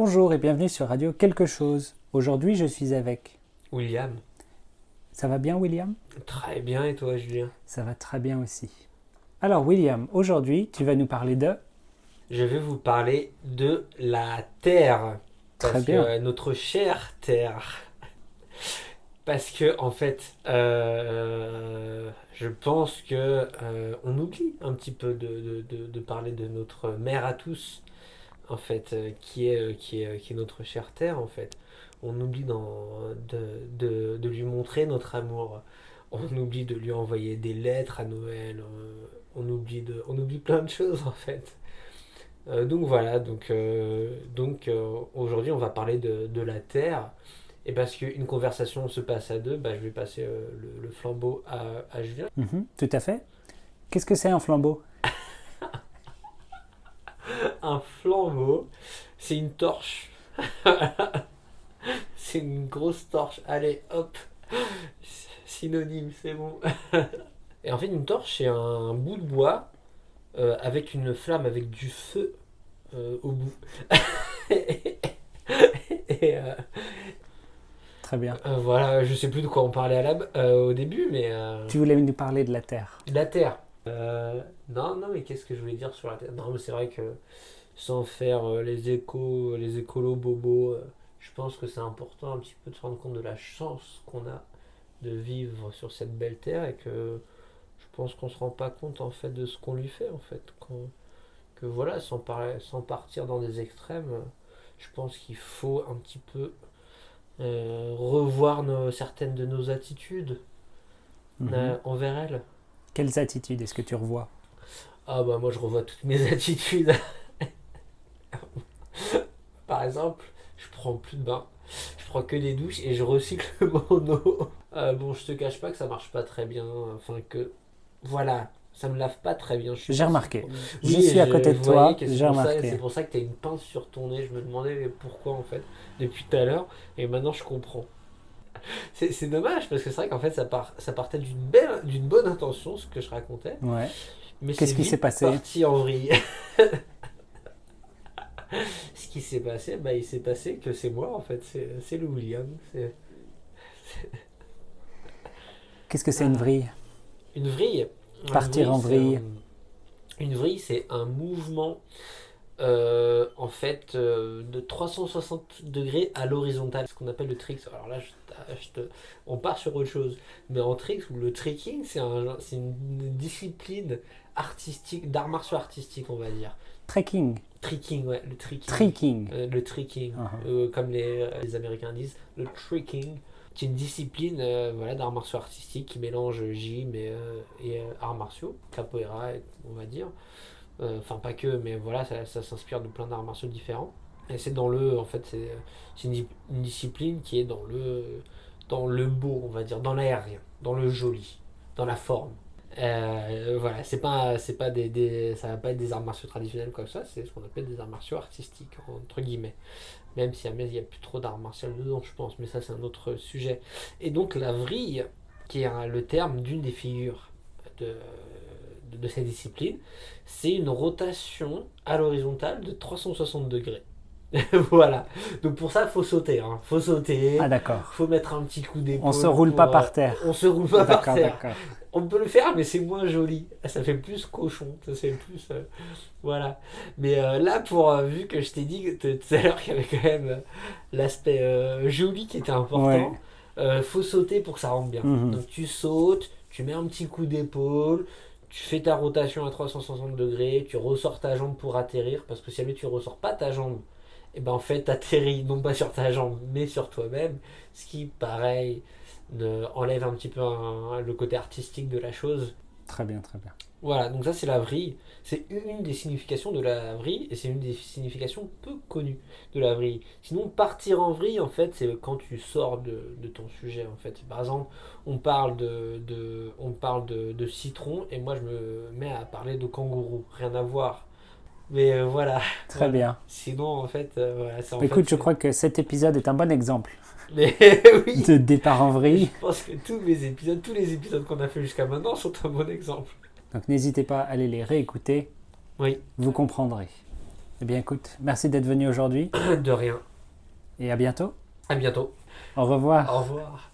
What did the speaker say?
Bonjour et bienvenue sur Radio Quelque chose. Aujourd'hui, je suis avec. William. Ça va bien, William? Très bien, et toi, Julien? Ça va très bien aussi. Alors, William, aujourd'hui, tu vas nous parler de. Je vais vous parler de la Terre. Très Parce bien. que, euh, notre chère Terre. Parce que, en fait, euh, je pense que euh, on oublie un petit peu de, de- de- de parler de notre mère à tous, en fait, euh, qui est, euh, qui est, qui est notre chère Terre, en fait. On oublie de, de- de lui montrer notre amour. On oublie de lui envoyer des lettres à Noël. euh, on oublie de, on oublie plein de choses, en fait. Euh, donc voilà, donc, euh, donc euh, aujourd'hui on va parler de, de la Terre. Et parce qu'une conversation se passe à deux, bah, je vais passer euh, le, le flambeau à, à Julien. Mhm, tout à fait. Qu'est-ce que c'est un flambeau? Un flambeau, c'est une torche. c'est une grosse torche. Allez, hop, synonyme, c'est bon. Et en fait, une torche, c'est un bout de bois euh, avec une flamme, avec du feu euh, au bout. et euh, Très bien. Voilà, je sais plus de quoi on parlait à la, au début, mais Tu voulais nous parler de la Terre. la Terre. Euh, non, non, mais qu'est-ce que je voulais dire sur la Terre? Non, mais c'est vrai que sans faire euh, les échos, les écolos bobos, euh, je pense que c'est important un petit peu de se rendre compte de la chance qu'on a de vivre sur cette belle Terre et que je pense qu'on se rend pas compte en fait de ce qu'on lui fait en fait. Que voilà, sans, par- sans partir dans des extrêmes, je pense qu'il faut un petit peu revoir nos- certaines de nos attitudes euh, envers elle. Quelles attitudes est-ce que tu revois? Ah bah moi je revois toutes mes attitudes. Par exemple, je prends plus de bain, je prends que des douches et je recycle mon eau. Euh, bon, je te cache pas que ça marche pas très bien, enfin que voilà, ça me lave pas très bien. J'ai remarqué. sûr. Je suis à côté de toi, j'ai remarqué. C'est pour ça que tu as une pince sur ton nez. Je me demandais pourquoi en fait depuis tout à l'heure et maintenant je comprends. C'est c'est dommage parce que c'est vrai qu'en fait ça, part, ça partait d'une belle, d'une bonne intention ce que je racontais. Ouais. Mais Qu'est-ce qui s'est passé parti en vrille. Ce qui s'est passé, bah, il s'est passé que c'est moi en fait, c'est c'est le William. C'est Qu'est-ce que c'est une Ah. vrille une vrille. Partir en vrille. un- Une vrille, c'est un mouvement euh, en fait euh, de 360 degrés à l'horizontale, ce qu'on appelle le trick. Alors là, je, on part sur autre chose. Mais en tricks, ou le tricking, c'est un, c'est une discipline artistique, d'art martiaux artistique, on va dire. Trekking. Tricking, ouais, le tricking. Tricking. Euh, le tricking, Uh-huh. euh, comme les, les Américains disent, le tricking, qui est une discipline euh, voilà, d'arts martiaux artistiques qui mélange gym et, euh, et euh, arts martiaux, capoeira, on va dire. Euh, Enfin, pas que, mais voilà, ça, ça s'inspire de plein d'arts martiaux différents. C'est dans le, en fait, c'est une, une discipline qui est dans le, dans le beau, on va dire, dans l'aérien, dans le joli, dans la forme. Euh, voilà, c'est pas, c'est pas des, des- ça va pas être des arts martiaux traditionnels comme ça, c'est ce qu'on appelle des arts martiaux artistiques, entre guillemets. Même si à Metz, il n'y a plus trop d'arts martiaux dedans, je pense, mais ça, c'est un autre sujet. Et donc, la vrille, qui est le terme d'une des figures de, de cette discipline, c'est une rotation à l'horizontale de 360 degrés. voilà. Donc, pour ça, il faut sauter. Hein. faut sauter. Ah d'accord. faut mettre un petit coup d'épaule. On se roule pour, pas euh, par terre. On se roule pas par terre. On peut le faire, mais c'est moins joli. Ça fait plus cochon. Ça fait plus. euh, voilà. Mais euh, là, pour euh, vu que je t'ai dit tout à l'heure qu'il y avait quand même euh, l'aspect euh, joli qui était important, Ouais. euh, faut sauter pour que ça rentre bien. Mhm. Donc tu sautes, tu mets un petit coup d'épaule, tu fais ta rotation à 360 degrés, tu ressors ta jambe pour atterrir, parce que si jamais tu ressors pas ta jambe, et ben en fait t'atterris non pas sur ta jambe, mais sur toi-même, ce qui, pareil, ne- enlève un petit peu un- le côté artistique de la chose. Très bien, très bien. Voilà, donc ça c'est la vrille. C'est une des significations de la vrille et c'est une des significations peu connues de la vrille. Sinon, partir en vrille, en fait, c'est quand tu sors de, de ton sujet. En fait, par exemple, on parle de, de- on parle de, de citron et moi je me mets à parler de kangourou. Rien à voir. Mais euh, voilà. Très Voilà. bien. Sinon, en fait, euh, voilà, en Écoute, fait, je crois que cet épisode est un bon exemple Mais oui. de départ en vrille. Je pense que tous mes épisodes, tous les épisodes qu'on a fait jusqu'à maintenant sont un bon exemple. Donc n'hésitez pas à aller les réécouter, Oui. vous comprendrez. Eh bien, écoute, merci d'être venu aujourd'hui De rien. et à bientôt. À bientôt. Au revoir. Au revoir.